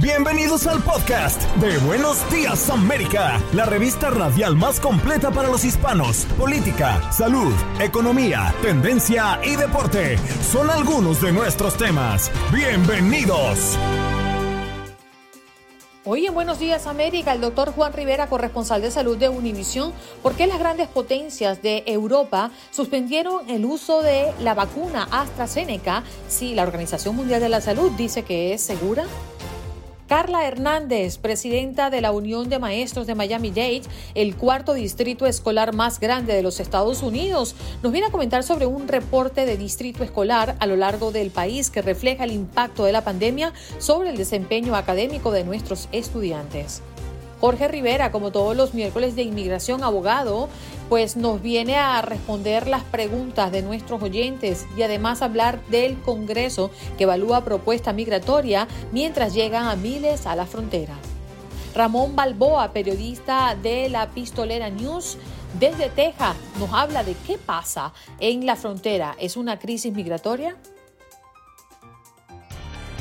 Bienvenidos al podcast de Buenos Días América, la revista radial más completa para los hispanos. Política, salud, economía, tendencia y deporte son algunos de nuestros temas. Bienvenidos. Hoy en Buenos Días América, el doctor Juan Rivera, corresponsal de salud de Univisión, ¿por qué las grandes potencias de Europa suspendieron el uso de la vacuna AstraZeneca si la Organización Mundial de la Salud dice que es segura? Carla Hernández, presidenta de la Unión de Maestros de Miami-Dade, el cuarto distrito escolar más grande de los Estados Unidos, nos viene a comentar sobre un reporte de distrito escolar a lo largo del país que refleja el impacto de la pandemia sobre el desempeño académico de nuestros estudiantes. Jorge Rivera, como todos los miércoles de inmigración, abogado, pues nos viene a responder las preguntas de nuestros oyentes y además hablar del Congreso que evalúa propuesta migratoria mientras llegan a miles a la frontera. Ramón Balboa, periodista de la Pistolera News, desde Texas, nos habla de qué pasa en la frontera. ¿Es una crisis migratoria?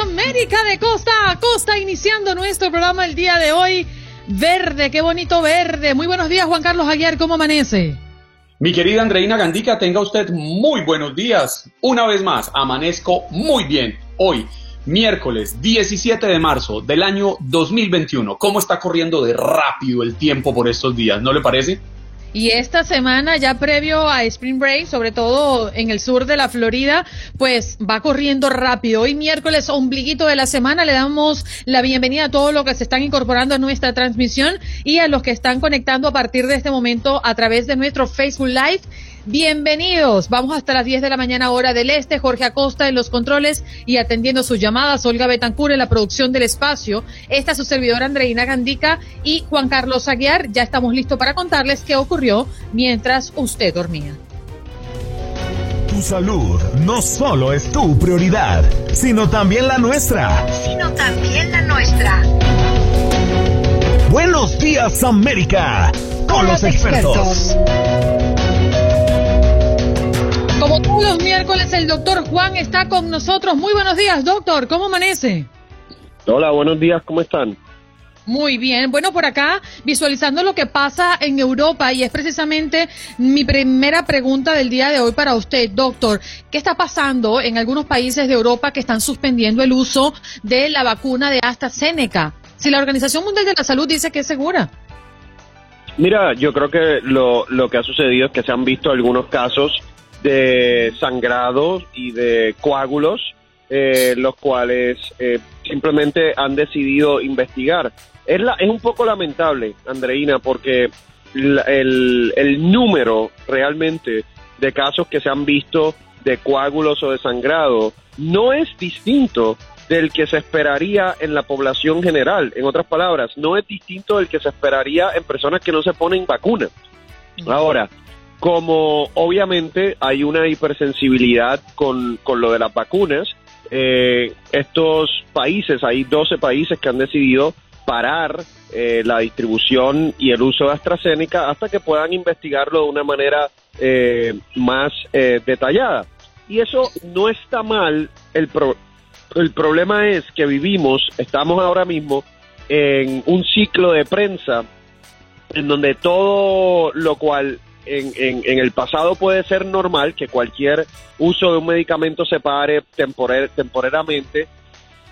América de costa a costa, iniciando nuestro programa el día de hoy. Verde, qué bonito verde. Muy buenos días Juan Carlos Aguiar, ¿cómo amanece? Mi querida Andreina Gandica, tenga usted muy buenos días. Una vez más, amanezco muy bien. Hoy, miércoles 17 de marzo del año 2021. ¿Cómo está corriendo de rápido el tiempo por estos días? ¿No le parece? Y esta semana, ya previo a Spring Break, sobre todo en el sur de la Florida, pues va corriendo rápido. Hoy miércoles, ombliguito de la semana, le damos la bienvenida a todos los que se están incorporando a nuestra transmisión y a los que están conectando a partir de este momento a través de nuestro Facebook Live. Bienvenidos. Vamos hasta las 10 de la mañana hora del este. Jorge Acosta en los controles y atendiendo sus llamadas. Olga Betancur en la producción del espacio. Esta es su servidora Andreina Gandica y Juan Carlos Aguiar. Ya estamos listos para contarles qué ocurrió mientras usted dormía. Tu salud no solo es tu prioridad, sino también la nuestra. sino también la nuestra. Buenos días América, con los expertos. Como todos los miércoles, el doctor Juan está con nosotros. Muy buenos días, doctor. ¿Cómo amanece? Hola, buenos días, ¿cómo están? Muy bien, bueno, por acá visualizando lo que pasa en Europa y es precisamente mi primera pregunta del día de hoy para usted, doctor. ¿Qué está pasando en algunos países de Europa que están suspendiendo el uso de la vacuna de AstraZeneca? Si la Organización Mundial de la Salud dice que es segura. Mira, yo creo que lo, lo que ha sucedido es que se han visto algunos casos de sangrados y de coágulos, eh, los cuales eh, simplemente han decidido investigar. Es, la, es un poco lamentable, Andreina, porque el, el número realmente de casos que se han visto de coágulos o de sangrado no es distinto del que se esperaría en la población general. En otras palabras, no es distinto del que se esperaría en personas que no se ponen vacuna. Ahora, como obviamente hay una hipersensibilidad con, con lo de las vacunas, eh, estos países, hay 12 países que han decidido parar eh, la distribución y el uso de AstraZeneca hasta que puedan investigarlo de una manera eh, más eh, detallada. Y eso no está mal. El, pro- el problema es que vivimos, estamos ahora mismo en un ciclo de prensa en donde todo lo cual en, en, el pasado puede ser normal que cualquier uso de un medicamento se pare temporer, temporariamente.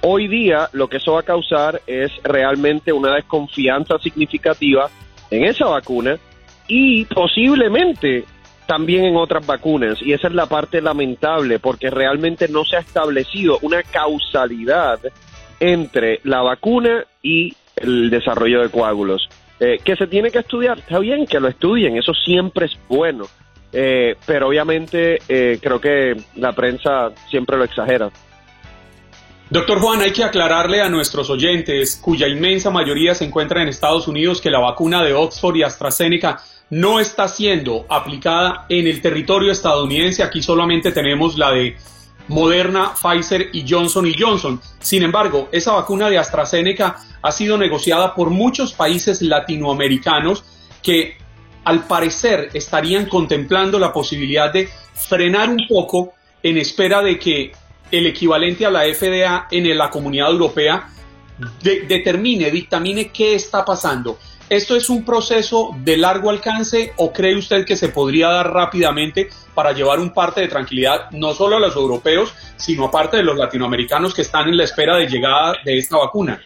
Hoy día lo que eso va a causar es realmente una desconfianza significativa en esa vacuna y posiblemente también en otras vacunas. Y esa es la parte lamentable porque realmente no se ha establecido una causalidad entre la vacuna y el desarrollo de coágulos. Eh, que se tiene que estudiar, está bien que lo estudien, eso siempre es bueno, eh, pero obviamente eh, creo que la prensa siempre lo exagera. Doctor Juan, hay que aclararle a nuestros oyentes, cuya inmensa mayoría se encuentra en Estados Unidos, que la vacuna de Oxford y AstraZeneca no está siendo aplicada en el territorio estadounidense. Aquí solamente tenemos la de Moderna, Pfizer y Johnson Johnson. Sin embargo, esa vacuna de AstraZeneca ha sido negociada por muchos países latinoamericanos que al parecer estarían contemplando la posibilidad de frenar un poco en espera de que el equivalente a la FDA en la comunidad europea determine, dictamine qué está pasando. ¿Esto es un proceso de largo alcance o cree usted que se podría dar rápidamente para llevar un parte de tranquilidad no solo a los europeos, sino aparte de los latinoamericanos que están en la espera de llegada de esta vacuna?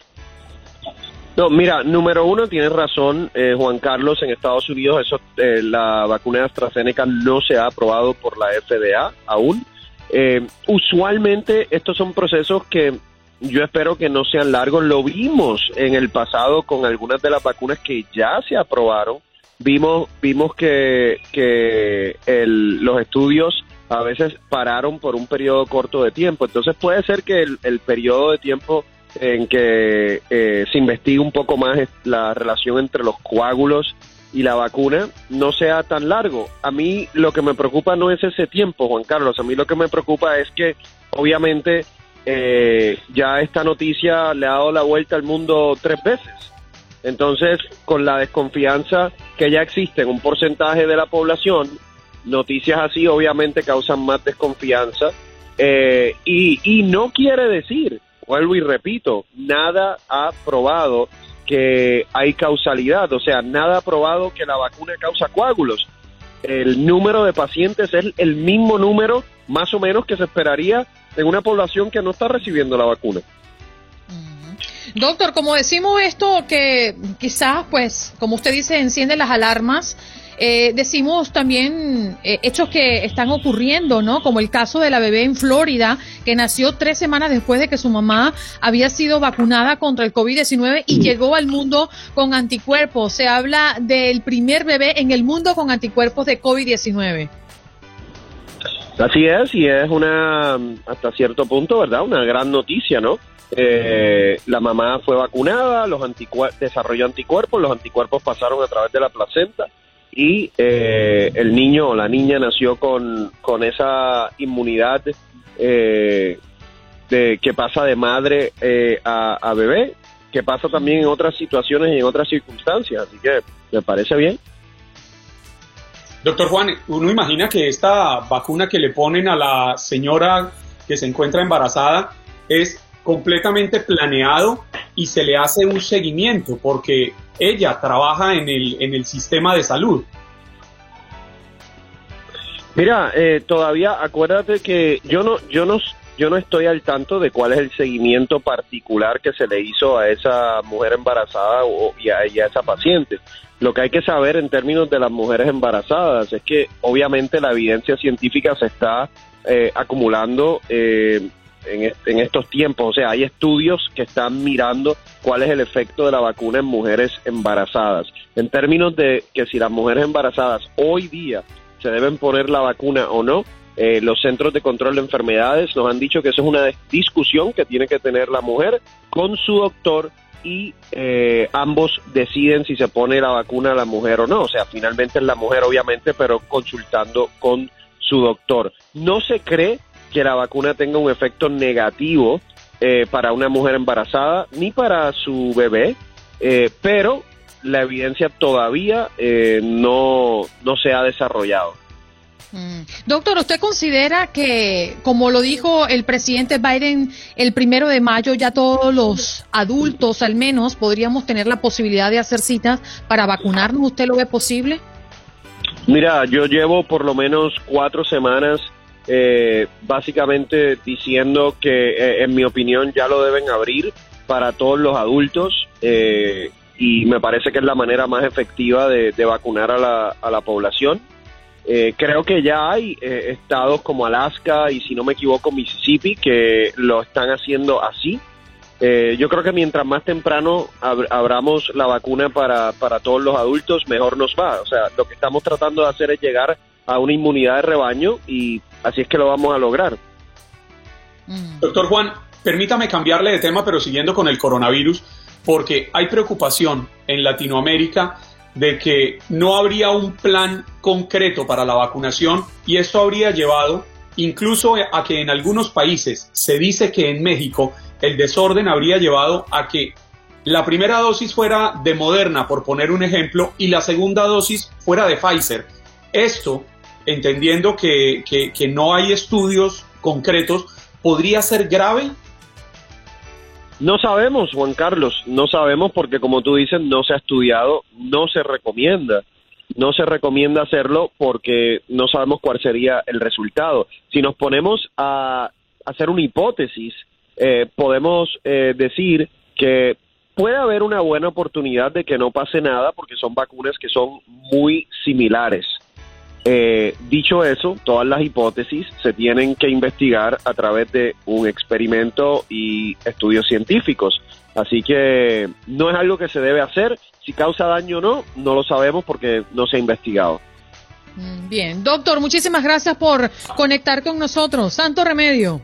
No, mira, número uno, tienes razón, eh, Juan Carlos, en Estados Unidos eso, eh, la vacuna de AstraZeneca no se ha aprobado por la FDA aún. Eh, usualmente estos son procesos que yo espero que no sean largos. Lo vimos en el pasado con algunas de las vacunas que ya se aprobaron. Vimos, vimos que, que los estudios a veces pararon por un periodo corto de tiempo. Entonces puede ser que el, el periodo de tiempo en que eh, se investigue un poco más la relación entre los coágulos y la vacuna no sea tan largo. A mí lo que me preocupa no es ese tiempo, Juan Carlos. A mí lo que me preocupa es que obviamente eh, ya esta noticia le ha dado la vuelta al mundo tres veces. Entonces, con la desconfianza que ya existe en un porcentaje de la población, noticias así obviamente causan más desconfianza eh, y, y no quiere decir, vuelvo y repito, nada ha probado que hay causalidad, o sea, nada ha probado que la vacuna causa coágulos. El número de pacientes es el mismo número más o menos que se esperaría en una población que no está recibiendo la vacuna. Doctor, como decimos esto que quizás, pues, como usted dice, enciende las alarmas, eh, decimos también eh, hechos que están ocurriendo, ¿no? Como el caso de la bebé en Florida, que nació tres semanas después de que su mamá había sido vacunada contra el COVID-19 y llegó al mundo con anticuerpos. Se habla del primer bebé en el mundo con anticuerpos de COVID-19. Así es, y es una, hasta cierto punto, ¿verdad? Una gran noticia, ¿no? Eh, la mamá fue vacunada, los desarrolló anticuerpos, los anticuerpos pasaron a través de la placenta y eh, el niño o la niña nació con, con esa inmunidad eh, de, que pasa de madre a, a bebé, que pasa también en otras situaciones y en otras circunstancias, así que me parece bien. Doctor Juan, uno imagina que esta vacuna que le ponen a la señora que se encuentra embarazada es completamente planeado y se le hace un seguimiento porque ella trabaja en el, en el sistema de salud. Mira, eh, todavía acuérdate que yo no, yo no, yo no estoy al tanto de cuál es el seguimiento particular que se le hizo a esa mujer embarazada o, y, a, esa paciente. Lo que hay que saber en términos de las mujeres embarazadas es que obviamente la evidencia científica se está eh, acumulando eh, en, en, estos tiempos. O sea, hay estudios que están mirando cuál es el efecto de la vacuna en mujeres embarazadas. En términos de que si las mujeres embarazadas hoy día se deben poner la vacuna o no, eh, los centros de control de enfermedades nos han dicho que eso es una discusión que tiene que tener la mujer con su doctor y eh, ambos deciden si se pone la vacuna a la mujer o no. O sea, finalmente es la mujer, obviamente, pero consultando con su doctor. No se cree que la vacuna tenga un efecto negativo eh, para una mujer embarazada ni para su bebé, pero la evidencia todavía no, no se ha desarrollado. Mm. Doctor, ¿usted considera que, como lo dijo el presidente Biden el primero de mayo, ya todos los adultos al menos podríamos tener la posibilidad de hacer citas para vacunarnos? ¿Usted lo ve posible? Mira, yo llevo por lo menos cuatro semanas eh, básicamente diciendo que, eh, en mi opinión, ya lo deben abrir para todos los adultos eh, y me parece que es la manera más efectiva de, vacunar a la población. Eh, creo que ya hay eh, estados como Alaska y, si no me equivoco, Mississippi que lo están haciendo así. Eh, yo creo que mientras más temprano ab- abramos la vacuna para, para todos los adultos, mejor nos va. O sea, lo que estamos tratando de hacer es llegar a una inmunidad de rebaño y así es que lo vamos a lograr. Doctor Juan, permítame cambiarle de tema, pero siguiendo con el coronavirus, porque hay preocupación en Latinoamérica de que no habría un plan concreto para la vacunación y esto habría llevado incluso a que en algunos países se dice que en México el desorden habría llevado a que la primera dosis fuera de Moderna, por poner un ejemplo, y la segunda dosis fuera de Pfizer. Esto, entendiendo que, que- que no hay estudios concretos, podría ser grave. No sabemos, Juan Carlos, no sabemos porque como tú dices, no se ha estudiado, no se recomienda. No se recomienda hacerlo porque no sabemos cuál sería el resultado. Si nos ponemos a hacer una hipótesis, eh, podemos eh, decir que puede haber una buena oportunidad de que no pase nada porque son vacunas que son muy similares. Eh, dicho eso, todas las hipótesis se tienen que investigar a través de un experimento y estudios científicos. Así que no es algo que se debe hacer. Si causa daño o no, no lo sabemos porque no se ha investigado. Mm, Bien, doctor, muchísimas gracias por conectar con nosotros. Santo remedio.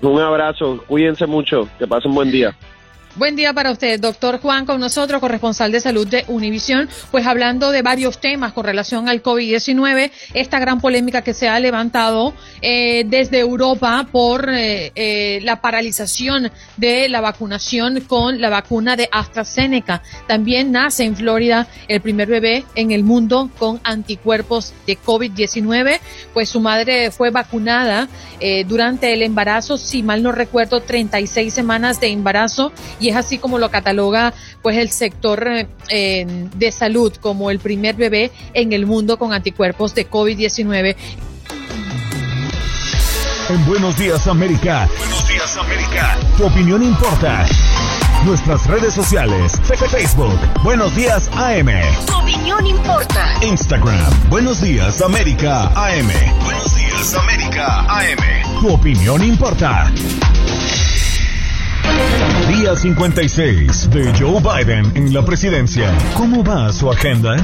Un abrazo, cuídense mucho, que pasen buen día. Buen día para usted, doctor Juan, con nosotros, corresponsal de salud de Univisión, pues hablando de varios temas con relación al COVID-19, esta gran polémica que se ha levantado eh, desde Europa por eh, eh, la paralización de la vacunación con la vacuna de AstraZeneca. También nace en Florida el primer bebé en el mundo con anticuerpos de COVID-19, pues su madre fue vacunada eh, durante el embarazo, si mal no recuerdo, 36 semanas de embarazo y es así como lo cataloga pues el sector eh, de salud como el primer bebé en el mundo con anticuerpos de COVID-19. En Buenos Días América. Buenos Días América. Tu opinión importa. Nuestras redes sociales. Facebook. Buenos Días AM. Tu opinión importa. Instagram. Buenos Días América AM. Buenos Días América AM. Tu opinión importa. Día 56 de Joe Biden en la presidencia. ¿Cómo va su agenda?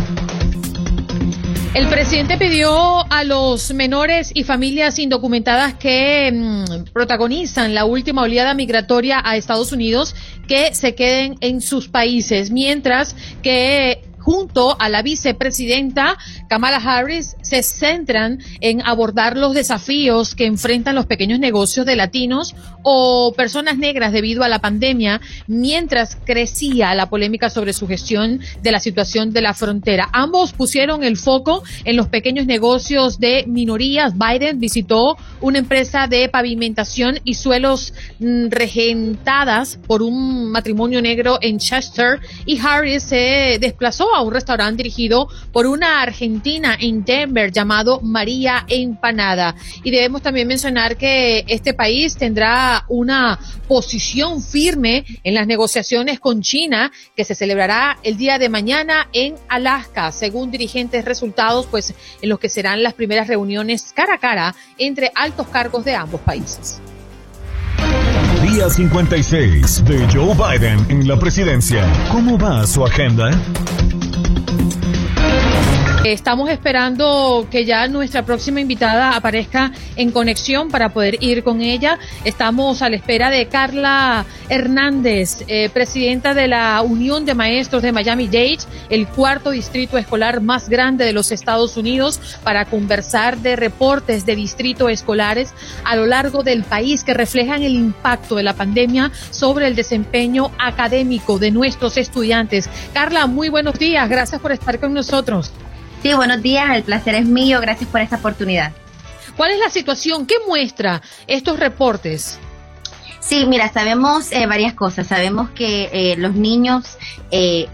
El presidente pidió a los menores y familias indocumentadas que mm, protagonizan la última oleada migratoria a Estados Unidos que se queden en sus países, mientras que junto a la vicepresidenta Kamala Harris se centran en abordar los desafíos que enfrentan los pequeños negocios de latinos o personas negras debido a la pandemia, mientras crecía la polémica sobre su gestión de la situación de la frontera. Ambos pusieron el foco en los pequeños negocios de minorías. Biden visitó una empresa de pavimentación y suelos mm, regentadas por un matrimonio negro en Chester y Harris se desplazó a un restaurante dirigido por una argentina en Denver llamado María Empanada. Y debemos también mencionar que este país tendrá una posición firme en las negociaciones con China que se celebrará el día de mañana en Alaska, según dirigentes resultados, pues en los que serán las primeras reuniones cara a cara entre altos cargos de ambos países. Día 56 de Joe Biden en la presidencia. ¿Cómo va su agenda? Estamos esperando que ya nuestra próxima invitada aparezca en conexión para poder ir con ella. Estamos a la espera de Carla Hernández, eh, presidenta de la Unión de Maestros de Miami-Dade, el cuarto distrito escolar más grande de los Estados Unidos, para conversar de reportes de distritos escolares a lo largo del país que reflejan el impacto de la pandemia sobre el desempeño académico de nuestros estudiantes. Carla, muy buenos días. Gracias por estar con nosotros. Sí, buenos días, el placer es mío, gracias por esta oportunidad. ¿Cuál es la situación? ¿Qué muestra estos reportes? Sí, mira, sabemos eh, varias cosas. Sabemos que eh, los niños eh,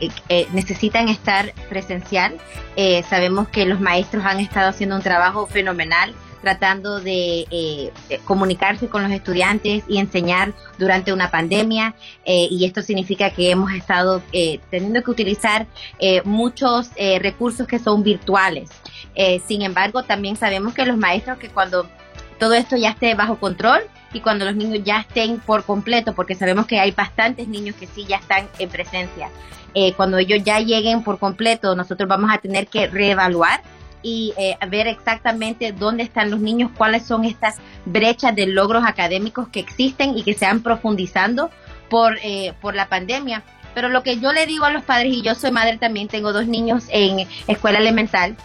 necesitan estar presencial. sabemos que los maestros han estado haciendo un trabajo fenomenal tratando de comunicarse con los estudiantes y enseñar durante una pandemia. y esto significa que hemos estado teniendo que utilizar muchos recursos que son virtuales. sin embargo, también sabemos que los maestros que cuando todo esto ya esté bajo control y cuando los niños ya estén por completo, porque sabemos que hay bastantes niños que sí ya están en presencia. Eh, cuando ellos ya lleguen por completo, nosotros vamos a tener que reevaluar y eh, ver exactamente dónde están los niños, cuáles son estas brechas de logros académicos que existen y que se han profundizando por, eh, por la pandemia. Pero lo que yo le digo a los padres, y yo soy madre también, tengo dos niños en escuela elemental,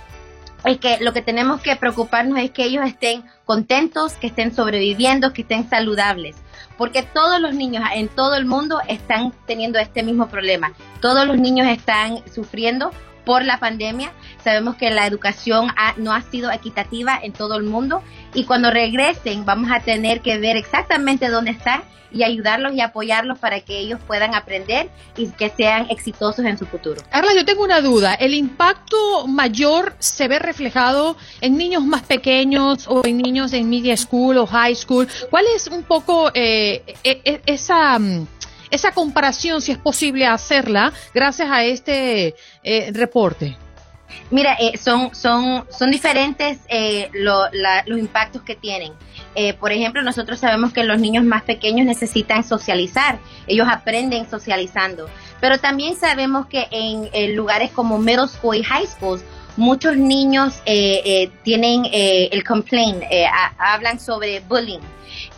es que lo que tenemos que preocuparnos es que ellos estén contentos, que estén sobreviviendo, que estén saludables. Porque todos los niños en todo el mundo están teniendo este mismo problema. Todos los niños están sufriendo por la pandemia. Sabemos que la educación no ha sido equitativa en todo el mundo y cuando regresen vamos a tener que ver exactamente dónde están y ayudarlos y apoyarlos para que ellos puedan aprender y que sean exitosos en su futuro. Carla, yo tengo una duda. ¿El impacto mayor se ve reflejado en niños más pequeños o en niños en media school o high school? ¿Cuál es un poco eh, e, e, esa mm, esa comparación, si es posible hacerla, gracias a este eh, reporte? Mira, eh, son, son, son diferentes eh, los impactos que tienen. por ejemplo, nosotros sabemos que los niños más pequeños necesitan socializar, ellos aprenden socializando, pero también sabemos que en, lugares como middle school y high school, muchos niños tienen el complaint, hablan sobre bullying,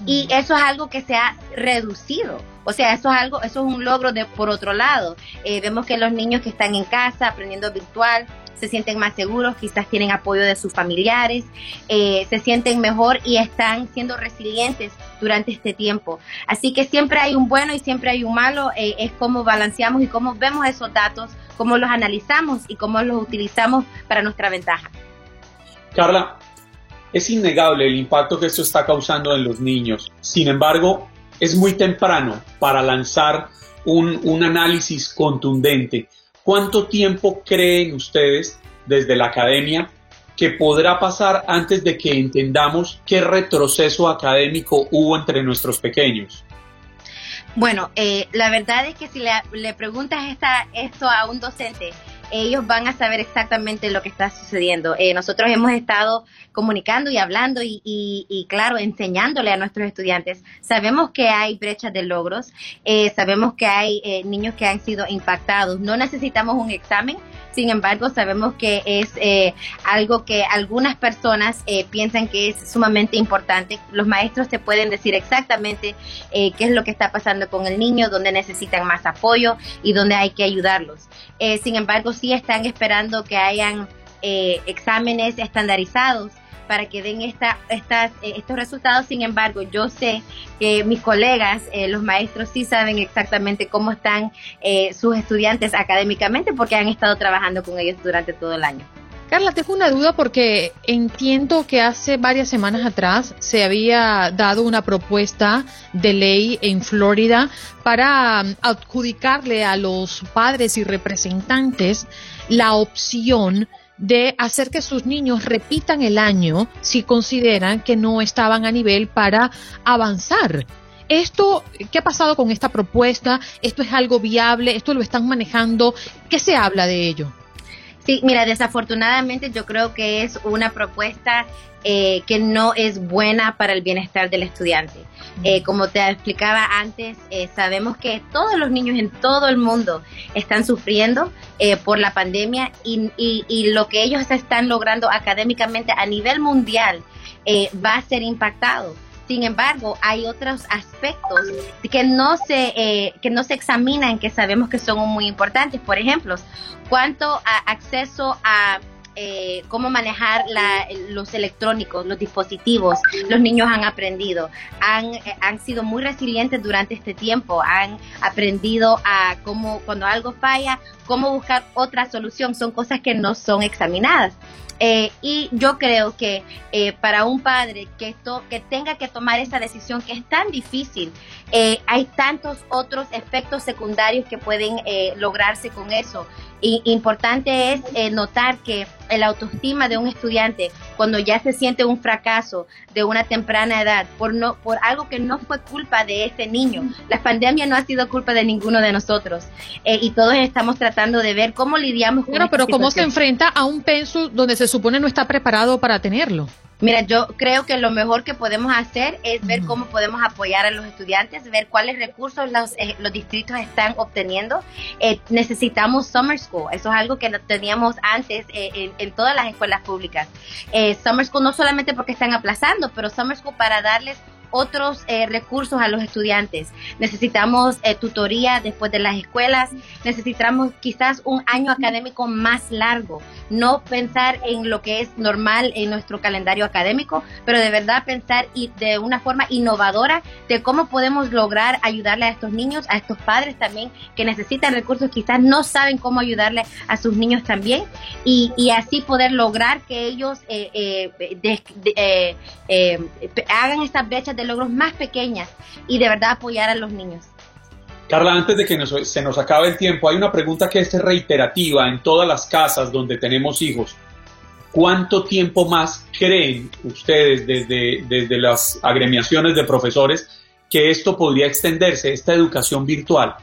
y eso es algo que se ha reducido. O sea, eso es algo, eso es un logro de por otro lado. Eh, vemos que los niños que están en casa aprendiendo virtual se sienten más seguros, quizás tienen apoyo de sus familiares, eh, se sienten mejor y están siendo resilientes durante este tiempo. Así que siempre hay un bueno y siempre hay un malo, eh, es cómo balanceamos y cómo vemos esos datos, cómo los analizamos y cómo los utilizamos para nuestra ventaja. Carla, es innegable el impacto que esto está causando en los niños. Sin embargo, es muy temprano para lanzar un, análisis contundente. ¿Cuánto tiempo creen ustedes desde la academia que podrá pasar antes de que entendamos qué retroceso académico hubo entre nuestros pequeños? Bueno, eh, la verdad es que si le, preguntas esto a un docente, ellos van a saber exactamente lo que está sucediendo. Eh, nosotros hemos estado comunicando y hablando y, claro, enseñándole a nuestros estudiantes. Sabemos que hay brechas de logros, eh, sabemos que hay eh, niños que han sido impactados. No necesitamos un examen, sin embargo, sabemos que es algo que algunas personas piensan que es sumamente importante. Los maestros te pueden decir exactamente qué es lo que está pasando con el niño, dónde necesitan más apoyo y dónde hay que ayudarlos. sin embargo, sí están esperando que hayan eh, exámenes estandarizados para que den esta, estas, eh, estos resultados. Sin embargo, yo sé que mis colegas, eh, los maestros, sí saben exactamente cómo están sus estudiantes académicamente porque han estado trabajando con ellos durante todo el año. Carla, tengo una duda porque entiendo que hace varias semanas atrás se había dado una propuesta de ley en Florida para um, adjudicarle a los padres y representantes la opción de hacer que sus niños repitan el año si consideran que no estaban a nivel para avanzar. Esto, ¿qué ha pasado con esta propuesta? ¿Esto es algo viable? ¿Esto lo están manejando? ¿Qué se habla de ello? Sí, mira, desafortunadamente yo creo que es una propuesta eh, que no es buena para el bienestar del estudiante. Eh, como te explicaba antes, eh, sabemos que todos los niños en todo el mundo están sufriendo por la pandemia y, y, lo que ellos están logrando académicamente a nivel mundial va a ser impactado. Sin embargo, hay otros aspectos que no se eh, que no se examinan que sabemos que son muy importantes. Por ejemplo, cuánto acceso a eh, cómo manejar los electrónicos, los dispositivos. Los niños han aprendido, han, eh, han sido muy resilientes durante este tiempo, han aprendido a cómo cuando algo falla, cómo buscar otra solución. Son cosas que no son examinadas. Eh, y yo creo que eh, para un padre que, esto, que tenga que tomar esa decisión que es tan difícil, eh, hay tantos otros efectos secundarios que pueden lograrse con eso. Y importante es notar que el autoestima de un estudiante cuando ya se siente un fracaso de una temprana edad por no por algo que no fue culpa de ese niño. La pandemia no ha sido culpa de ninguno de nosotros y todos estamos tratando de ver cómo lidiamos con Bueno, pero cómo se enfrenta a un penso donde se supone no está preparado para tenerlo. Mira, yo creo que lo mejor que podemos hacer es ver cómo podemos apoyar a los estudiantes, ver cuáles recursos los, eh, los distritos están obteniendo. Eh, necesitamos Summer School, eso es algo que no teníamos antes eh, en, en, todas las escuelas públicas. Summer School no solamente porque están aplazando, pero Summer School para darles otros eh, recursos a los estudiantes. Necesitamos eh, tutoría después de las escuelas, necesitamos quizás un año académico más largo, no pensar en lo que es normal en nuestro calendario académico, pero de verdad pensar y de una forma innovadora de cómo podemos lograr ayudarle a estos niños, a estos padres también que necesitan recursos, quizás no saben cómo ayudarle a sus niños también y, así poder lograr que ellos eh, hagan estas brechas de logros más pequeñas y de verdad apoyar a los niños. Carla, antes de que se nos acabe el tiempo, hay una pregunta que es reiterativa en todas las casas donde tenemos hijos. ¿Cuánto tiempo más creen ustedes desde, desde las agremiaciones de profesores que esto podría extenderse, esta educación virtual?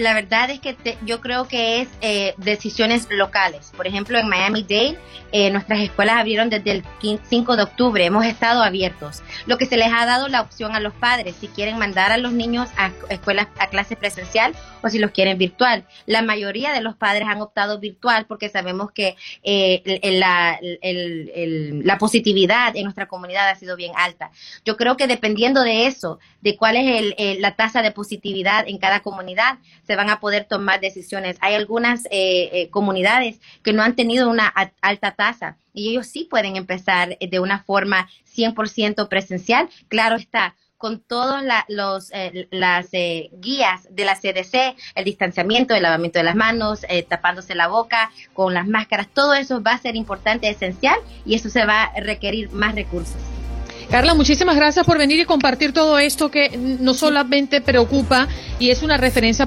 La verdad es que yo creo que es eh, decisiones locales. Por ejemplo, en Miami-Dade, eh, nuestras escuelas abrieron desde el 5 de octubre, hemos estado abiertos. Lo que se les ha dado la opción a los padres, si quieren mandar a los niños a escuelas, a clases presencial o si los quieren virtual. La mayoría de los padres han optado virtual porque sabemos que eh, la, la positividad en nuestra comunidad ha sido bien alta. Yo creo que dependiendo de eso, de cuál es la tasa de positividad en cada comunidad, se van a poder tomar decisiones. Hay algunas eh, eh, comunidades que no han tenido una alta tasa y ellos sí pueden empezar de una forma 100% presencial. Claro está, con todas los eh, las guías de la CDC, el distanciamiento, el lavamiento de las manos, tapándose la boca con las máscaras, todo eso va a ser importante, esencial y eso se va a requerir más recursos. Carla, muchísimas gracias por venir y compartir todo esto que no solamente preocupa y es una referencia.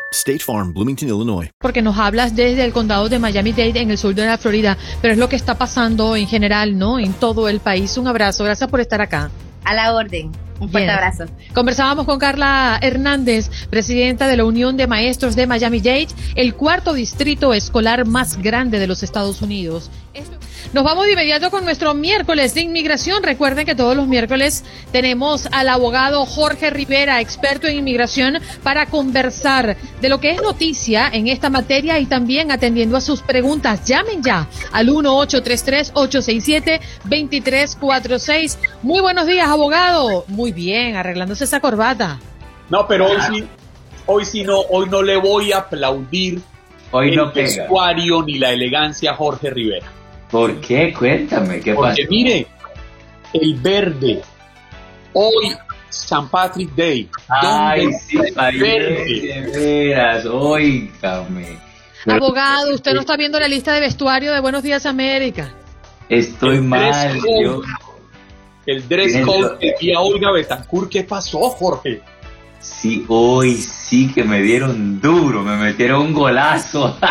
State Farm, Bloomington, Illinois. Porque nos hablas desde el condado de Miami-Dade en el sur de la Florida, pero es lo que está pasando en general, ¿no? En todo el país. Un abrazo, gracias por estar acá. A la orden. Un fuerte abrazo. Conversábamos con Carla Hernández, presidenta de la Unión de Maestros de Miami-Dade, el cuarto distrito escolar más grande de los Estados Unidos. Nos vamos de inmediato con nuestro miércoles de inmigración. Recuerden que todos los miércoles tenemos al abogado Jorge Rivera, experto en inmigración, para conversar de lo que es noticia en esta materia y también atendiendo a sus preguntas. Llamen ya al 1-833-867-2346. Muy buenos días, abogado. Muy bien, arreglándose esa corbata. No, pero hoy sí, hoy sí no, hoy no le voy a aplaudir hoy el no vestuario ni la elegancia a Jorge Rivera. ¿Por qué? Cuéntame, ¿qué Porque mire, el verde, hoy San Patrick Day. Ay, sí, verde? de veras, óigame. Abogado, usted no está viendo la lista de vestuario de Buenos Días América. Estoy El mal, dress code. yo. El dress code del día Olga Betancourt. ¿Qué pasó, Jorge? Sí, hoy sí que me dieron duro, me metieron un golazo.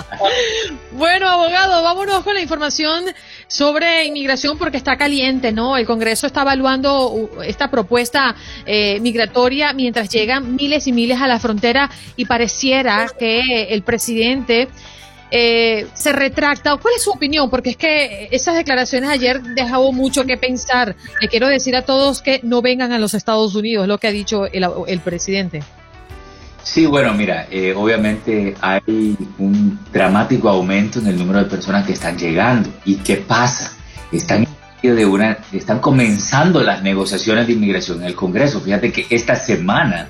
Bueno, abogado, vámonos con la información sobre inmigración porque está caliente, ¿no? El Congreso está evaluando uh, esta propuesta eh, migratoria mientras llegan miles y miles a la frontera y pareciera que el presidente eh, se retracta. ¿Cuál es su opinión? Porque es que esas declaraciones ayer dejaron mucho que pensar. Le quiero decir a todos que no vengan a los Estados Unidos, lo que ha dicho el, el presidente. Sí, bueno, mira, eh, obviamente hay un dramático aumento en el número de personas que están llegando. ¿Y qué pasa? Están de una, están comenzando las negociaciones de inmigración en el Congreso. Fíjate que esta semana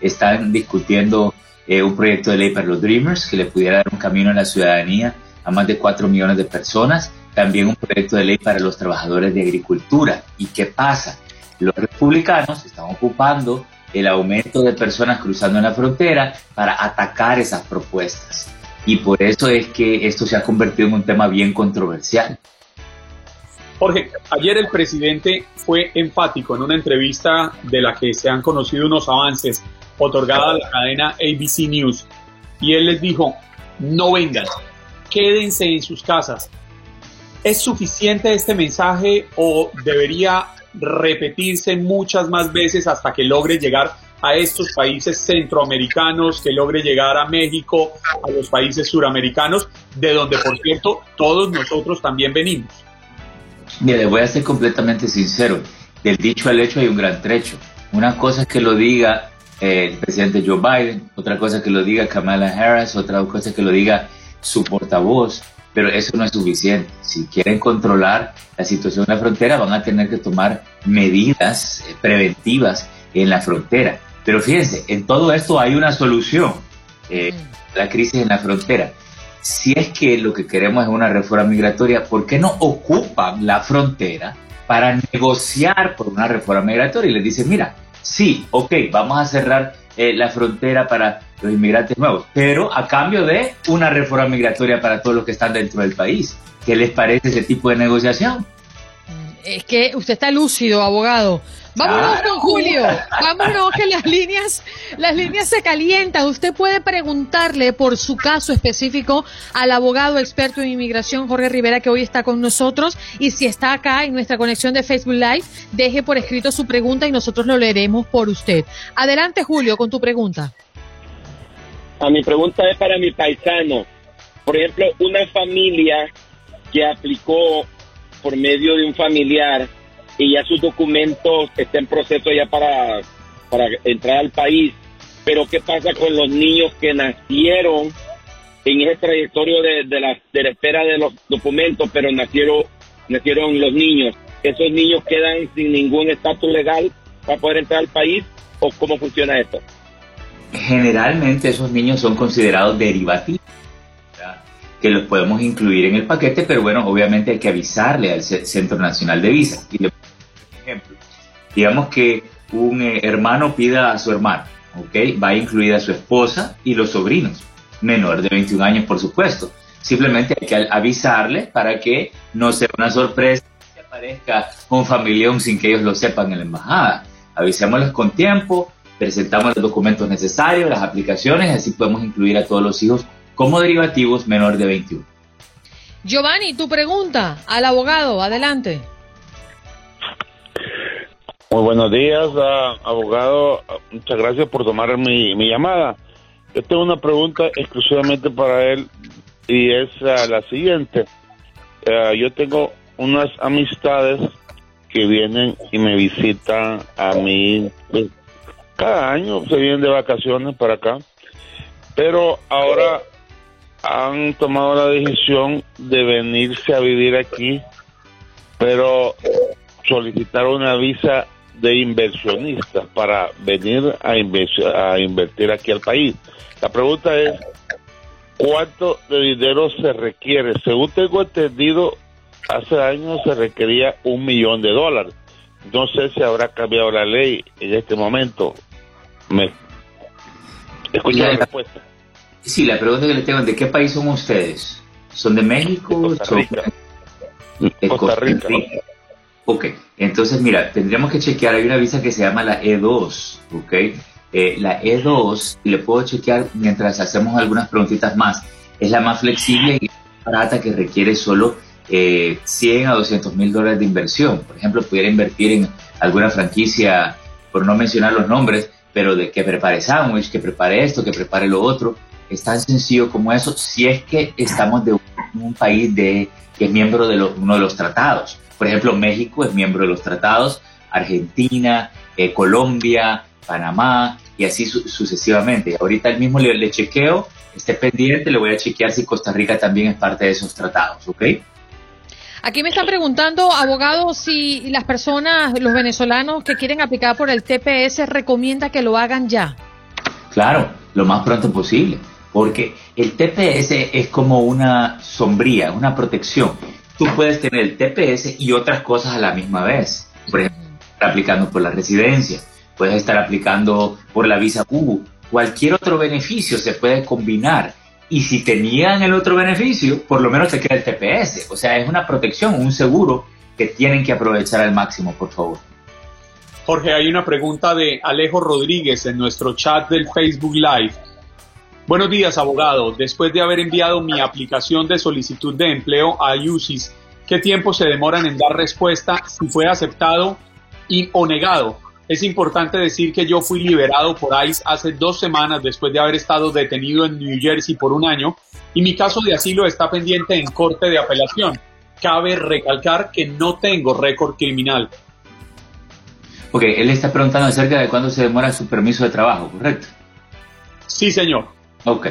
están discutiendo eh, un proyecto de ley para los Dreamers que le pudiera dar un camino a la ciudadanía a más de 4 millones de personas. También un proyecto de ley para los trabajadores de agricultura. ¿Y qué pasa? Los republicanos están ocupando el aumento de personas cruzando la frontera para atacar esas propuestas. Y por eso es que esto se ha convertido en un tema bien controversial. Jorge, ayer el presidente fue enfático en una entrevista de la que se han conocido unos avances otorgada a la cadena ABC News. Y él les dijo, no vengan, quédense en sus casas. ¿Es suficiente este mensaje o debería repetirse muchas más veces hasta que logre llegar a estos países centroamericanos, que logre llegar a México, a los países suramericanos, de donde, por cierto, todos nosotros también venimos? Mire, voy a ser completamente sincero. Del dicho al hecho hay un gran trecho. Una cosa es que lo diga el presidente Joe Biden, otra cosa que lo diga Kamala Harris, otra cosa que lo diga su portavoz, pero eso no es suficiente. Si quieren controlar la situación en la frontera, van a tener que tomar medidas eh, preventivas en la frontera. Pero fíjense, en todo esto hay una solución, eh, la crisis en la frontera. Si es que lo que queremos es una reforma migratoria, ¿por qué no ocupan la frontera para negociar por una reforma migratoria? Y les dicen, mira, sí, ok, vamos a cerrar eh, la frontera para los inmigrantes nuevos, pero a cambio de una reforma migratoria para todos los que están dentro del país. ¿Qué les parece ese tipo de negociación? Es que usted está lúcido, abogado. Vámonos con Julio. Vámonos que las líneas, las líneas se calientan. Usted puede preguntarle por su caso específico al abogado experto en inmigración Jorge Rivera que hoy está con nosotros y si está acá en nuestra conexión de Facebook Live, deje por escrito su pregunta y nosotros lo leeremos por usted. Adelante Julio con tu pregunta. A mi pregunta es para mi paisano. Por ejemplo, una familia que aplicó por medio de un familiar y ya sus documentos están en proceso ya para, para entrar al país. Pero ¿qué pasa con los niños que nacieron en ese trayectorio de, de, la, de la espera de los documentos, pero nacieron, nacieron los niños? ¿Esos niños quedan sin ningún estatus legal para poder entrar al país? ¿O cómo funciona esto? Generalmente esos niños son considerados derivativos que los podemos incluir en el paquete, pero bueno, obviamente hay que avisarle al Centro Nacional de Visa. Y le ejemplo, digamos que un eh, hermano pida a su hermano, ¿ok? Va a incluir a su esposa y los sobrinos, menor de 21 años, por supuesto. Simplemente hay que avisarle para que no sea una sorpresa que aparezca un familión sin que ellos lo sepan en la embajada. Avisémosles con tiempo, presentamos los documentos necesarios, las aplicaciones, así podemos incluir a todos los hijos como derivativos menor de 21. Giovanni, tu pregunta al abogado, adelante. Muy buenos días, abogado. Muchas gracias por tomar mi, llamada. Yo tengo una pregunta exclusivamente para él y es ah, la siguiente. Ah, yo tengo unas amistades que vienen y me visitan a mí cada año, se vienen de vacaciones para acá, pero ahora han tomado la decisión de venirse a vivir aquí, pero solicitar una visa de inversionistas para venir a, a invertir aquí al país. La pregunta es, ¿cuánto de dinero se requiere? Según tengo entendido, hace años se requería un millón de dólares. No sé si habrá cambiado la ley en este momento. Me... Escucha la respuesta. Sí, la pregunta que le tengo, ¿de qué país son ustedes? ¿Son de México? Costa Rica. Costa Rica. Ok, entonces mira, tendríamos que chequear, hay una visa que se llama la E2, ok. Eh, la E2, y le puedo chequear mientras hacemos algunas preguntitas más, es la más flexible y barata que requiere solo eh, 100 a 200 mil dólares de inversión. Por ejemplo, pudiera invertir en alguna franquicia, por no mencionar los nombres, pero de que prepare sándwich, que prepare esto, que prepare lo otro, Es tan sencillo como eso si es que estamos de un, país de, que es miembro de uno de los tratados. Por ejemplo, México es miembro de los tratados, Argentina, eh, Colombia, Panamá y así sucesivamente. Ahorita el mismo le, chequeo, esté pendiente, le voy a chequear si Costa Rica también es parte de esos tratados, ¿ok? Aquí me están preguntando, abogado, si las personas, los venezolanos que quieren aplicar por el TPS, recomienda que lo hagan ya. Claro, lo más pronto posible, porque el TPS es como una sombría, una protección. Tú puedes tener el TPS y otras cosas a la misma vez. Por ejemplo, estar aplicando por la residencia, puedes estar aplicando por la visa U, cualquier otro beneficio se puede combinar y si tenían el otro beneficio, por lo menos te queda el TPS. O sea, es una protección, un seguro que tienen que aprovechar al máximo, por favor. Jorge, hay una pregunta de Alejo Rodríguez en nuestro chat del Facebook Live. Buenos días, abogado. Después de haber enviado mi aplicación de solicitud de empleo a UCIS, ¿qué tiempo se demoran en dar respuesta si fue aceptado y, o negado? Es importante decir que yo fui liberado por ICE hace dos semanas después de haber estado detenido en New Jersey por un año y mi caso de asilo está pendiente en corte de apelación. Cabe recalcar que no tengo récord criminal. Ok, él está preguntando acerca de cuándo se demora su permiso de trabajo, ¿correcto? Sí, señor. Ok.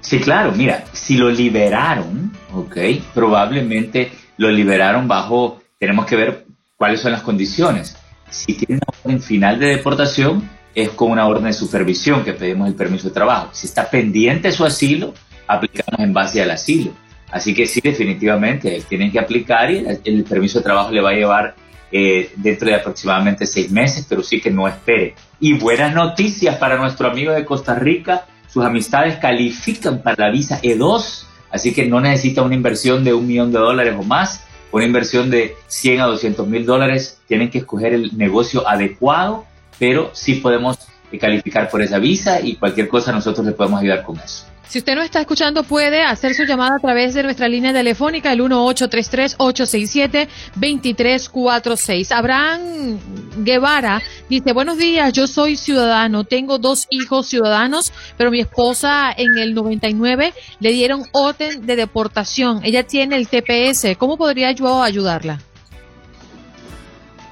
Sí, claro, mira, si lo liberaron, ok, probablemente lo liberaron bajo, tenemos que ver cuáles son las condiciones. Si tiene una orden final de deportación, es con una orden de supervisión que pedimos el permiso de trabajo. Si está pendiente su asilo, aplicamos en base al asilo. Así que sí, definitivamente, tienen que aplicar y el, permiso de trabajo le va a llevar eh, dentro de aproximadamente seis meses, pero sí que no espere. Y buenas noticias para nuestro amigo de Costa Rica, sus amistades califican para la visa E2, así que no necesita una inversión de un millón de dólares o más una inversión de 100 a 200 mil dólares, tienen que escoger el negocio adecuado, pero sí podemos calificar por esa visa y cualquier cosa nosotros le podemos ayudar con eso. Si usted no está escuchando, puede hacer su llamada a través de nuestra línea telefónica, el 1833-867-2346. Abraham Guevara dice, buenos días, yo soy ciudadano, tengo dos hijos ciudadanos, pero mi esposa en el 99 le dieron orden de deportación. Ella tiene el TPS. ¿Cómo podría yo ayudarla?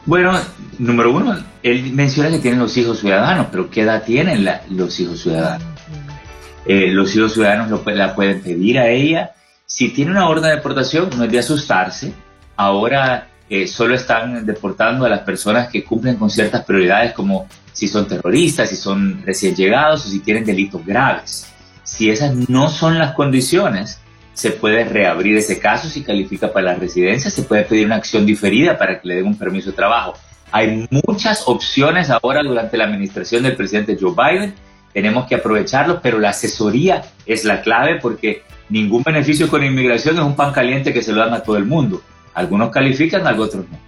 Bueno, número uno, él menciona que tienen los hijos ciudadanos, pero ¿qué edad tienen los hijos ciudadanos? Eh, los ciudadanos lo, la pueden pedir a ella. Si tiene una orden de deportación, no es de asustarse. Ahora eh, solo están deportando a las personas que cumplen con ciertas prioridades, como si son terroristas, si son recién llegados o si tienen delitos graves. Si esas no son las condiciones, se puede reabrir ese caso. Si califica para la residencia, se puede pedir una acción diferida para que le den un permiso de trabajo. Hay muchas opciones ahora durante la administración del presidente Joe Biden tenemos que aprovecharlo, pero la asesoría es la clave porque ningún beneficio con inmigración es un pan caliente que se lo dan a todo el mundo. Algunos califican, otros no.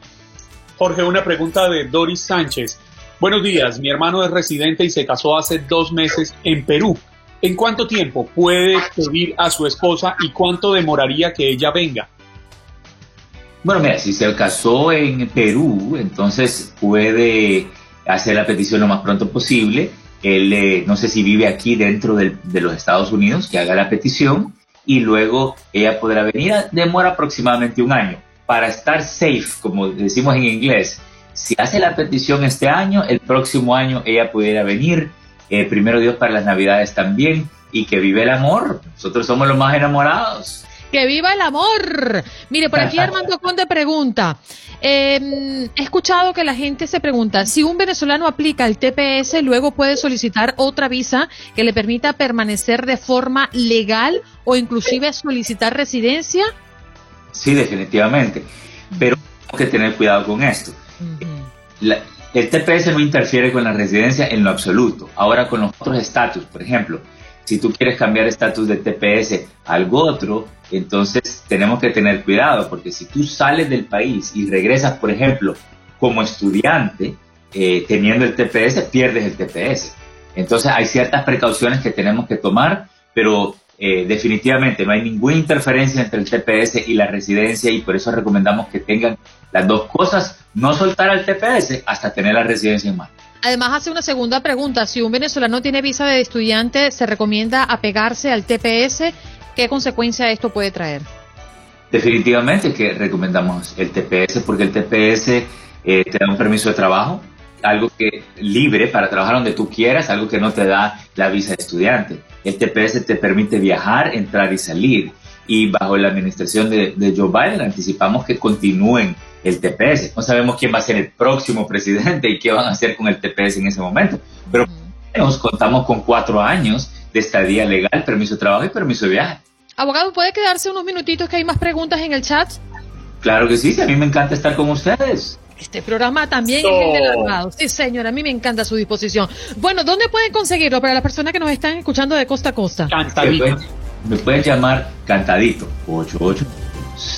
Jorge, una pregunta de Doris Sánchez. Buenos días, mi hermano es residente y se casó hace dos meses en Perú. ¿En cuánto tiempo puede pedir a su esposa y cuánto demoraría que ella venga? Bueno, mira, si se casó en Perú, entonces puede hacer la petición lo más pronto posible él eh, no sé si vive aquí dentro de los Estados Unidos, que haga la petición y luego ella podrá venir. Demora aproximadamente un año. Para estar safe, como decimos en inglés, si hace la petición este año, el próximo año ella pudiera venir. Eh, primero Dios para las Navidades también y que vive el amor. Nosotros somos los más enamorados. ¡Que viva el amor! Mire, por aquí Armando Conde pregunta, em, he escuchado que la gente se pregunta, si un venezolano aplica el TPS, luego puede solicitar otra visa que le permita permanecer de forma legal o inclusive solicitar residencia. Sí, definitivamente, pero tenemos que tener cuidado con esto. el TPS no interfiere con la residencia en lo absoluto. Ahora con los otros estatus, por ejemplo, si tú quieres cambiar estatus de TPS a algo otro, entonces tenemos que tener cuidado, porque si tú sales del país y regresas, por ejemplo, como estudiante, eh, teniendo el TPS, pierdes el TPS. Entonces hay ciertas precauciones que tenemos que tomar, pero eh, definitivamente no hay ninguna interferencia entre el TPS y la residencia y por eso recomendamos que tengan las dos cosas, no soltar al TPS hasta tener la residencia en mano. Además hace una segunda pregunta. Si un venezolano tiene visa de estudiante, ¿se recomienda apegarse al TPS? ¿Qué consecuencia esto puede traer? Definitivamente que recomendamos el TPS porque el TPS eh, te da un permiso de trabajo, algo que libre para trabajar donde tú quieras, algo que no te da la visa de estudiante. El TPS te permite viajar, entrar y salir. Y bajo la administración de, de Joe Biden anticipamos que continúen el TPS. No sabemos quién va a ser el próximo presidente y qué van a hacer con el TPS en ese momento. Pero nos contamos con cuatro años de estadía legal, permiso de trabajo y permiso de viaje. Abogado, ¿puede quedarse unos minutitos que hay más preguntas en el chat? Claro que sí, a mí me encanta estar con ustedes. Este programa también es el del abogado. Sí, señor, a mí me encanta su disposición. Bueno, ¿dónde pueden conseguirlo para las personas que nos están escuchando de costa a costa? Cantadito. Me pueden llamar Cantadito, 88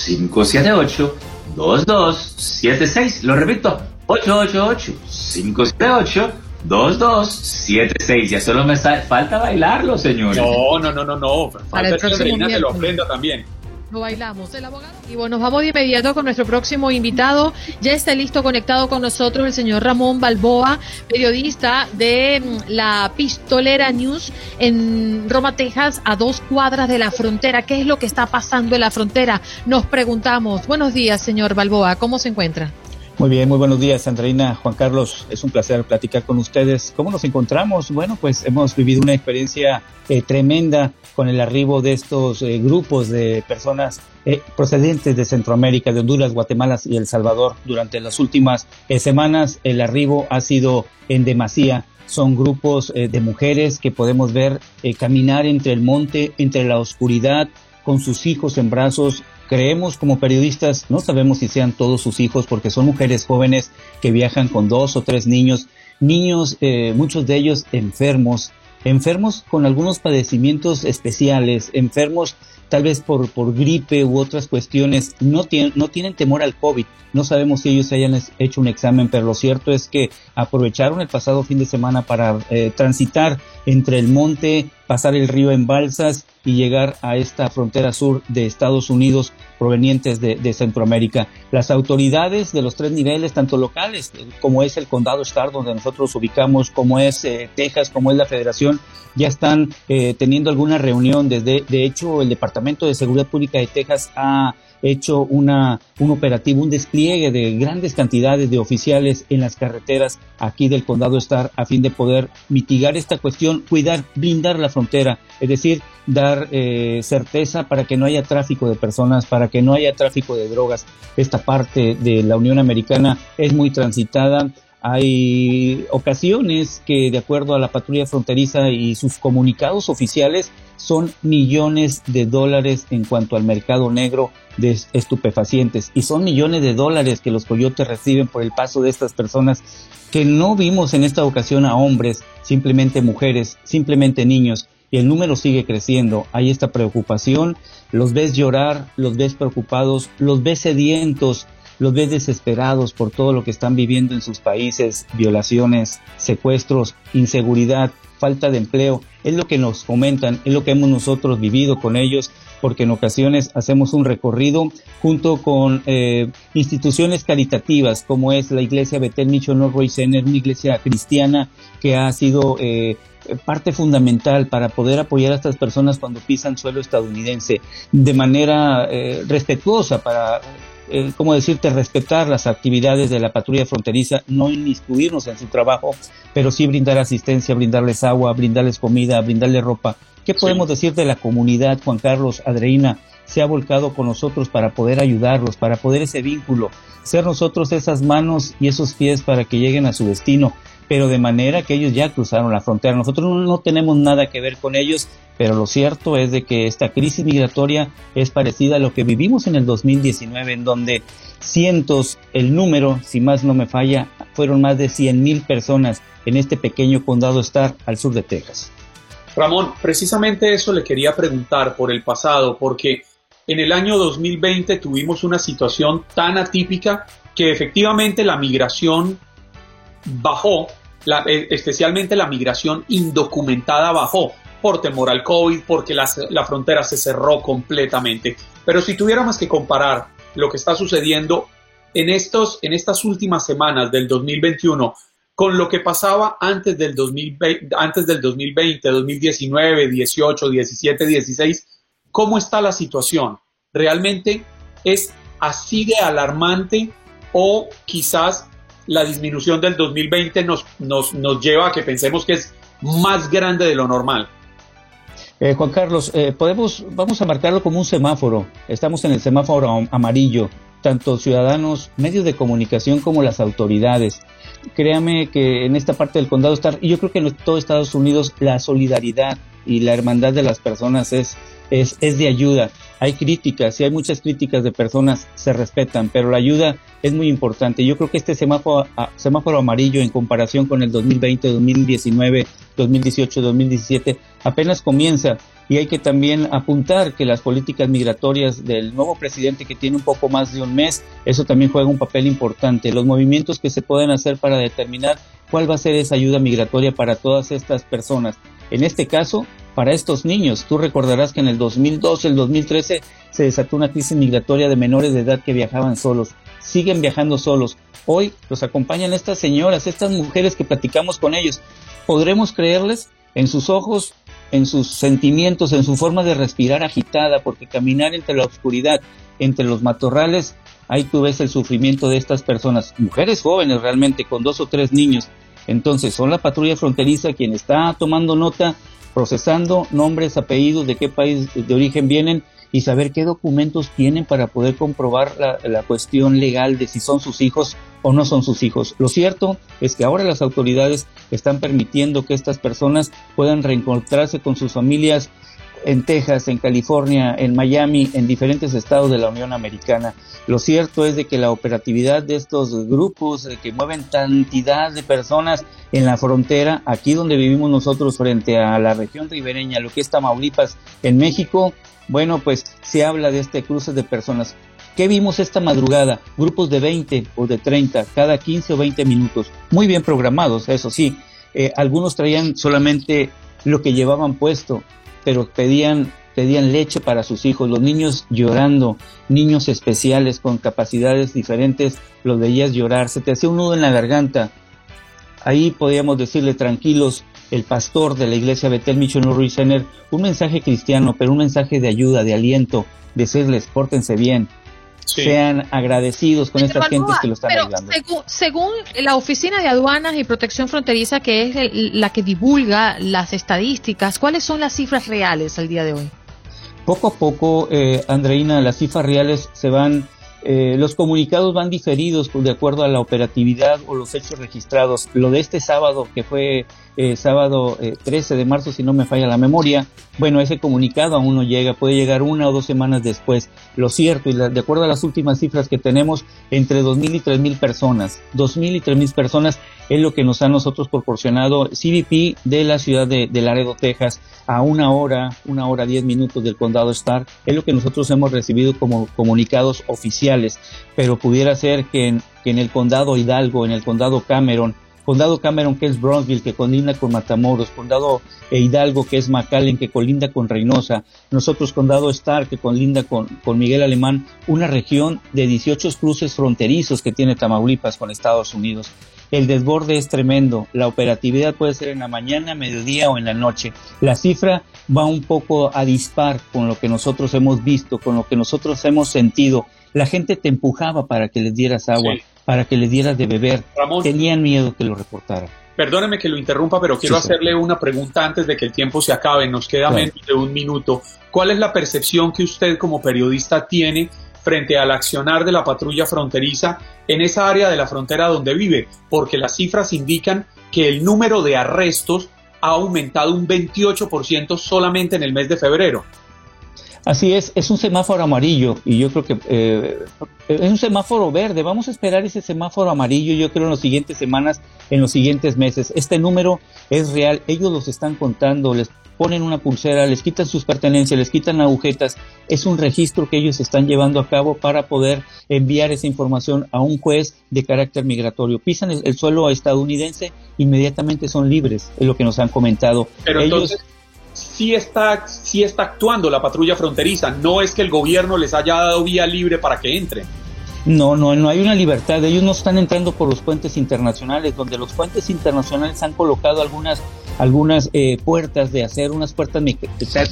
578 2276. Lo repito, 888 578 2276. Ya solo me falta bailarlo, señores. No, no, no, no, no. Falta el que Andreina se lo aprenda también. Lo bailamos, el abogado. Y bueno, nos vamos de inmediato con nuestro próximo invitado. Ya está listo, conectado con nosotros el señor Ramón Balboa, periodista de mm, la Pistolera News en Roma, Texas, a dos cuadras de la frontera. ¿Qué es lo que está pasando en la frontera? Nos preguntamos. Buenos días, señor Balboa. ¿Cómo se encuentra? Muy bien, muy buenos días, Andreina, Juan Carlos. Es un placer platicar con ustedes. ¿Cómo nos encontramos? Bueno, pues hemos vivido una experiencia eh, tremenda con el arribo de estos eh, grupos de personas eh, procedentes de Centroamérica, de Honduras, Guatemala y El Salvador. Durante las últimas semanas, el arribo ha sido en demasía. Son grupos de mujeres que podemos ver caminar entre el monte, entre la oscuridad, con sus hijos en brazos, creemos como periodistas, no sabemos si sean todos sus hijos porque son mujeres jóvenes que viajan con dos o tres niños, niños, eh, muchos de ellos enfermos, enfermos con algunos padecimientos especiales, enfermos tal vez por, por gripe u otras cuestiones, no tienen, no tienen temor al COVID. No sabemos si ellos hayan hecho un examen, pero lo cierto es que aprovecharon el pasado fin de semana para eh, transitar entre el monte, pasar el río en balsas y llegar a esta frontera sur de Estados Unidos provenientes de, Centroamérica. Las autoridades de los tres niveles, tanto locales como es el condado Star, donde nosotros ubicamos, como es eh, Texas, como es la federación, ya están eh, teniendo alguna reunión. Desde, de hecho, el Departamento de Seguridad Pública de Texas ha hecho una, un operativo, un despliegue de grandes cantidades de oficiales en las carreteras aquí del condado Star a fin de poder mitigar esta cuestión, cuidar, blindar la frontera, es decir, dar eh, certeza para que no haya tráfico de personas, para que no haya tráfico de drogas. Esta parte de la Unión Americana es muy transitada hay ocasiones que, de acuerdo a la patrulla fronteriza y sus comunicados oficiales, son millones de dólares en cuanto al mercado negro de estupefacientes. Y son millones de dólares que los coyotes reciben por el paso de estas personas que no vimos en esta ocasión a hombres, simplemente mujeres, simplemente niños. Y el número sigue creciendo. Hay esta preocupación. Los ves llorar, los ves preocupados, los ves sedientos los ves desesperados por todo lo que están viviendo en sus países, violaciones, secuestros, inseguridad, falta de empleo. Es lo que nos comentan, es lo que hemos nosotros vivido con ellos, porque en ocasiones hacemos un recorrido junto con eh, instituciones caritativas, como es la iglesia Betel Micho Norway Center, una iglesia cristiana que ha sido eh, parte fundamental para poder apoyar a estas personas cuando pisan suelo estadounidense de manera eh, respetuosa para eh, ¿cómo decirte?, respetar las actividades de la patrulla fronteriza, no inmiscuirnos en su trabajo, pero sí brindar asistencia, brindarles agua, brindarles comida, brindarles ropa. ¿Qué podemos decir de la comunidad, Juan Carlos, Adreina? Se ha volcado con nosotros para poder ayudarlos, para poder ese vínculo, ser nosotros esas manos y esos pies para que lleguen a su destino pero de manera que ellos ya cruzaron la frontera. Nosotros no, tenemos nada que ver con ellos, pero lo cierto es de que esta crisis migratoria es parecida a lo que vivimos en el 2019, en donde cientos, el número, si más no me falla, fueron más de 100 mil personas en este pequeño condado Star al sur de Texas. Ramón, precisamente eso le quería preguntar por el pasado, porque en el año 2020 tuvimos una situación tan atípica que efectivamente la migración bajó, eh, especialmente la migración indocumentada bajó por temor al COVID, porque la, la frontera se cerró completamente. Pero si tuviéramos que comparar lo que está sucediendo en, estos, en estas últimas semanas del 2021 con lo que pasaba antes del 2020, antes del 2020, 2019, 18, 17, 16, ¿cómo está la situación? ¿Realmente es así de alarmante o quizás la disminución del 2020 nos, nos, nos lleva a que pensemos que es más grande de lo normal? Eh, Juan Carlos, eh, podemos, vamos a marcarlo como un semáforo. Estamos en el semáforo amarillo, tanto ciudadanos, medios de comunicación como las autoridades. Créame que en esta parte del condado está, y yo creo que en todo Estados Unidos, la solidaridad y la hermandad de las personas es, es, es de ayuda. Hay críticas, y hay muchas críticas de personas, se respetan, pero la ayuda es muy importante. Yo creo que este semáforo, semáforo amarillo en comparación con el 2020, 2019, 2018, 2017 apenas comienza y hay que también apuntar que las políticas migratorias del nuevo presidente que tiene un poco más de un mes, eso también juega un papel importante. Los movimientos que se pueden hacer para determinar cuál va a ser esa ayuda migratoria para todas estas personas. En este caso, para estos niños. Tú recordarás que en el 2012, el 2013 se desató una crisis migratoria de menores de edad que viajaban solos. Siguen viajando solos. Hoy los acompañan estas señoras, estas mujeres que platicamos con ellos. ¿Podremos creerles? En sus ojos, en sus sentimientos, en su forma de respirar agitada, porque caminar entre la oscuridad, entre los matorrales, ahí tú ves el sufrimiento de estas personas, mujeres jóvenes realmente, con dos o tres niños. Entonces, son la patrulla fronteriza quien está tomando nota procesando nombres, apellidos, de qué país de origen vienen y saber qué documentos tienen para poder comprobar la, cuestión legal de si son sus hijos o no son sus hijos. Lo cierto es que ahora las autoridades están permitiendo que estas personas puedan reencontrarse con sus familias en Texas, en California, en Miami, en diferentes estados de la Unión Americana. Lo cierto es de que la operatividad de estos grupos eh, que mueven cantidad de personas en la frontera, aquí donde vivimos nosotros frente a la región ribereña, lo que es Tamaulipas, en México, bueno, pues se habla de este cruce de personas. ¿Qué vimos esta madrugada? Grupos de 20 o de 30, cada 15 o 20 minutos. Muy bien programados, eso sí. Eh, algunos traían solamente lo que llevaban puesto, pero pedían, pedían leche para sus hijos, los niños llorando, niños especiales con capacidades diferentes, los veías llorar, se te hacía un nudo en la garganta. Ahí podíamos decirle tranquilos, el pastor de la iglesia Betel Michono Ruiz un mensaje cristiano, pero un mensaje de ayuda, de aliento, decirles, pórtense bien, sean agradecidos con estas gentes que lo están pero Según, la Oficina de Aduanas y Protección Fronteriza, que es la que divulga las estadísticas, ¿cuáles son las cifras reales al día de hoy? Poco a poco, eh, Andreina, las cifras reales se van eh, los comunicados van diferidos de acuerdo a la operatividad o los hechos registrados. Lo de este sábado, que fue eh, sábado 13 de marzo, si no me falla la memoria, bueno, ese comunicado aún no llega, puede llegar una o dos semanas después. Lo cierto, y de acuerdo a las últimas cifras que tenemos, entre 2.000 y 3.000 personas, 2.000 y 3.000 personas es lo que nos ha nosotros proporcionado CBP de la ciudad de, Laredo, Texas, a una hora, una hora diez minutos del condado Stark, es lo que nosotros hemos recibido como comunicados oficiales, pero pudiera ser que en, el condado Hidalgo, en el condado Cameron, condado Cameron que es Bronzeville, que colinda con Matamoros, condado Hidalgo que es McAllen, que colinda con Reynosa, nosotros condado Stark, que colinda con, con Miguel Alemán, una región de 18 cruces fronterizos que tiene Tamaulipas con Estados Unidos. El desborde es tremendo. La operatividad puede ser en la mañana, mediodía o en la noche. La cifra va un poco a dispar con lo que nosotros hemos visto, con lo que nosotros hemos sentido. La gente te empujaba para que les dieras agua, para que les dieras de beber. Tenían miedo que lo reportara. Perdóneme que lo interrumpa, pero quiero hacerle una pregunta antes de que el tiempo se acabe. Nos queda menos de un minuto. ¿Cuál es la percepción que usted como periodista tiene frente al accionar de la patrulla fronteriza en esa área de la frontera donde vive, porque las cifras indican que el número de arrestos ha aumentado un 28% solamente en el mes de febrero. Así es, es un semáforo amarillo y yo creo que eh, es un semáforo verde. Vamos a esperar ese semáforo amarillo, yo creo, en las siguientes semanas, en los siguientes meses. Este número es real, ellos los están contando, les ponen una pulsera, les quitan sus pertenencias, les quitan agujetas. Es un registro que ellos están llevando a cabo para poder enviar esa información a un juez de carácter migratorio. Pisan el, suelo estadounidense, inmediatamente son libres, es lo que nos han comentado. Pero entonces sí está, sí está actuando la patrulla fronteriza, no es que el gobierno les haya dado vía libre para que entren. No, no, no hay una libertad. Ellos no están entrando por los puentes internacionales, donde los puentes internacionales han colocado algunas, algunas eh, puertas de hacer unas puertas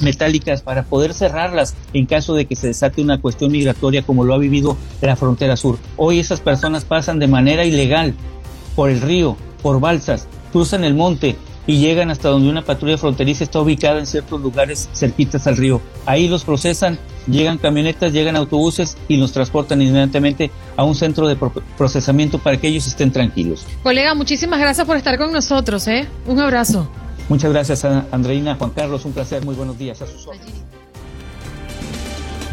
metálicas para poder cerrarlas en caso de que se desate una cuestión migratoria como lo ha vivido la frontera sur. Hoy esas personas pasan de manera ilegal por el río, por balsas, cruzan el monte, y llegan hasta donde una patrulla fronteriza está ubicada en ciertos lugares cerquitas al río. Ahí los procesan, llegan camionetas, llegan autobuses y los transportan inmediatamente a un centro de procesamiento para que ellos estén tranquilos. Colega, muchísimas gracias por estar con nosotros, ¿eh? Un abrazo. Muchas gracias, Andreina, Juan Carlos, un placer, muy buenos días. A sus